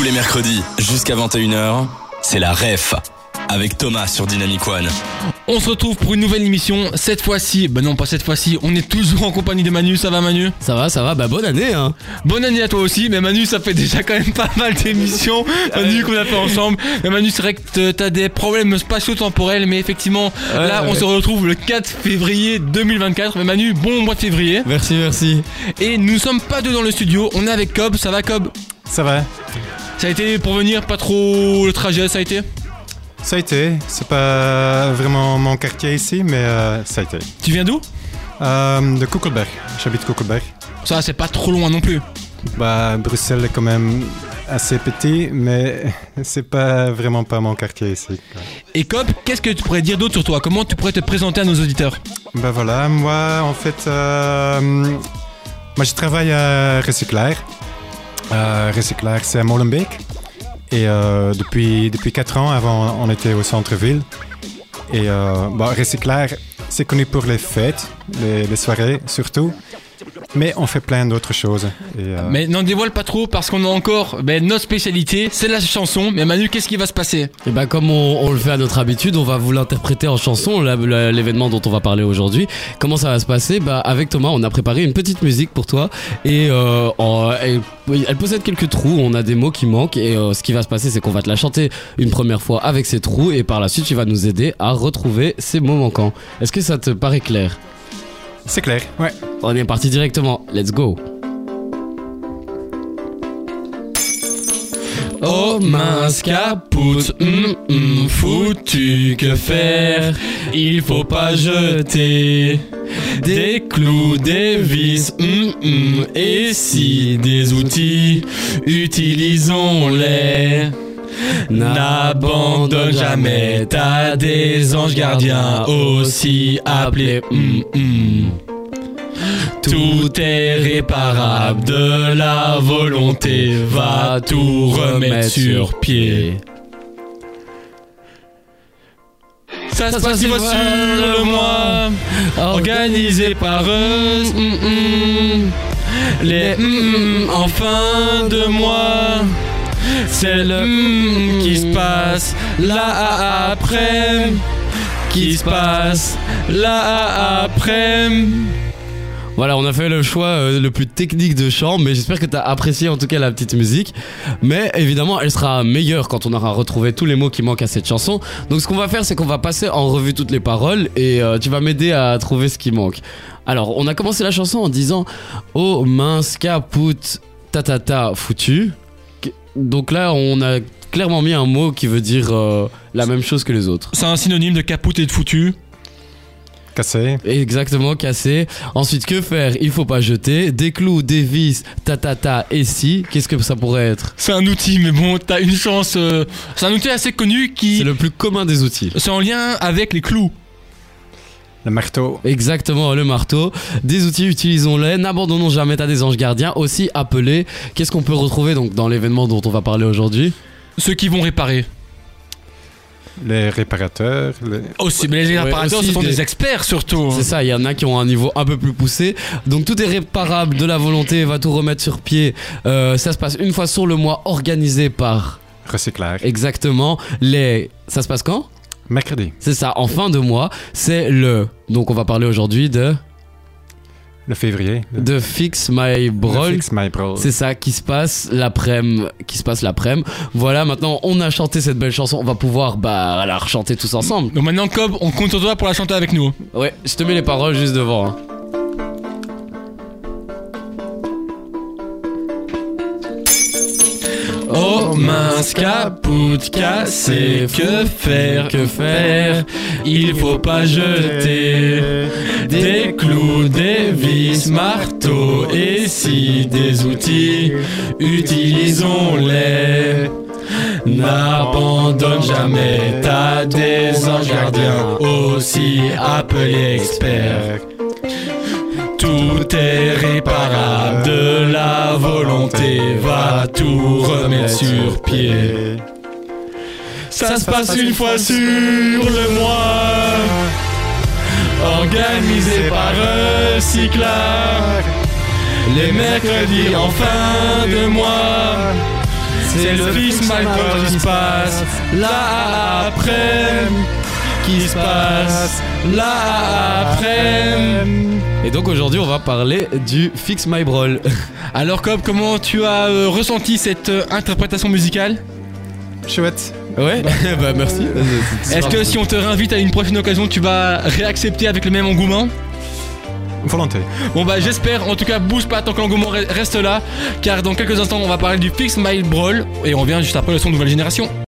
Tous les mercredis, jusqu'à 21h, c'est la REF avec Thomas sur Dynamic One. On se retrouve pour une nouvelle émission. Cette fois-ci, bah non pas cette fois-ci, on est toujours en compagnie de Manu. Ça va Manu? Ça va, ça va, bah bonne année hein Bonne année à toi aussi, mais Manu ça fait déjà quand même pas mal d'émissions Manu qu'on a fait ensemble. Mais Manu c'est vrai que t'as des problèmes spatio-temporels, mais effectivement là on se retrouve le 4 février 2024. Mais Manu, bon mois de février. Merci, merci. Et nous sommes pas deux dans le studio, on est avec Cobb. Ça va Cobb? Ça va Ça a été pour venir, pas trop le trajet, ça a été Ça a été. C'est pas vraiment mon quartier ici, mais euh, ça a été. Tu viens d'où Euh, de Koekelberg. J'habite Koekelberg. Ça c'est pas trop loin non plus. Bah, Bruxelles est quand même assez petit, mais c'est pas vraiment pas mon quartier ici. quoi. Et Cobb, qu'est-ce que tu pourrais dire d'autre sur toi? Comment tu pourrais te présenter à nos auditeurs? Bah voilà, moi en fait, euh, moi je travaille à Recyclair. Euh, c'est à Molenbeek. Et euh, depuis, depuis 4 ans, avant on était au centre-ville. Et euh, bah, c'est connu pour les fêtes, les soirées surtout. Mais on fait plein d'autres choses. Et, euh, Mais n'en dévoile pas trop parce qu'on a encore ben, notre spécialité, c'est la chanson. Mais Manu, qu'est-ce qui va se passer? Et bah comme on, on le fait à notre habitude, on va vous l'interpréter en chanson, l'événement dont on va parler aujourd'hui. Comment ça va se passer? Bah avec Thomas, on a préparé une petite musique pour toi et euh, en- elle possède quelques trous. On a des mots qui manquent et euh, ce qui va se passer, c'est qu'on va te la chanter une première fois avec ces trous et par la suite, tu vas nous aider à retrouver ces mots manquants. Est-ce que ça te paraît clair? C'est clair, ouais. On est parti directement. Let's go. Oh mince capoute, hum, hum, foutu, que faire? Il faut pas jeter des clous, des vis, hum, hum, et si des outils, utilisons-les. N'abandonne jamais, t'as des anges gardiens aussi appelés. hum, hum. Tout est réparable, de la volonté va tout remettre sur pied. Ça se passe sur le mois, organisé par eux. hum. Les en fin de mois, c'est le hum qui se passe là après, qui se passe là après. Voilà, on a fait le choix euh, le plus technique de chant, mais j'espère que tu as apprécié en tout cas la petite musique. Mais évidemment, elle sera meilleure quand on aura retrouvé tous les mots qui manquent à cette chanson. Donc ce qu'on va faire, c'est qu'on va passer en revue toutes les paroles et euh, tu vas m'aider à trouver ce qui manque. Alors, on a commencé la chanson en disant Oh mince, caput, tatata, foutu. Donc là, on a clairement mis un mot qui veut dire euh, la même chose que les autres. C'est un synonyme de capoute et de foutu. Cassé. Exactement, cassé. Ensuite, que faire? Il faut pas jeter. Des clous, des vis, tatata et si. Qu'est-ce que ça pourrait être? C'est un outil, mais bon, t'as une chance. euh, C'est un outil assez connu C'est qui. le plus commun des outils. C'est en lien avec les clous. Le marteau. Exactement, le marteau. Des outils, utilisons-les. N'abandonnons jamais à des anges gardiens, aussi appelés. Qu'est-ce qu'on peut retrouver donc dans l'événement dont on va parler aujourd'hui? Ceux qui vont réparer. Les réparateurs. les- Aussi, mais les Ouais, réparateurs, aussi ce sont des- des experts surtout. C'est ça, il y en a qui ont un niveau un peu plus poussé. Donc tout est réparable, de la volonté, va tout remettre sur pied. Euh, ça se passe une fois sur le mois, organisé par Recyclair. exactement les... Ça se passe quand? Mercredi. C'est ça, en fin de mois, c'est le. Donc on va parler aujourd'hui de. Le février. Le, de Fix My Brawl. Fix My Brawl. C'est ça qui se passe l'après-midi, qui se passe l'après-midi. Voilà, maintenant on a chanté cette belle chanson, on va pouvoir bah la rechanter tous ensemble. Donc maintenant, Cobb, on compte sur toi pour la chanter avec nous. Ouais, je te mets les paroles juste devant. hein. Oh mince capoute cassé, que faire, que faire? Il faut pas jeter des clous, des vis, marteaux. et si des outils, utilisons-les? N'abandonne jamais, t'as des anges gardiens aussi appelés experts. Tout est remettre sur pied. Ça se passe une fois sur le mois, organisé par Recyclard. Les mercredis en fin de mois, C'est le fils My qui se passe là après. Qui se passe là après. Et donc aujourd'hui, on va parler du Fix My Brawl. Alors, Cobb, comment tu as euh, ressenti cette euh, interprétation musicale? Chouette. Ouais, bah merci. Est-ce que si on te réinvite à une prochaine occasion, tu vas réaccepter avec le même engouement? Volonté. Bon bah j'espère, en tout cas bouge pas tant que l'engouement re- reste là, car dans quelques instants on va parler du Fix My Brawl et on revient juste après le son de nouvelle génération.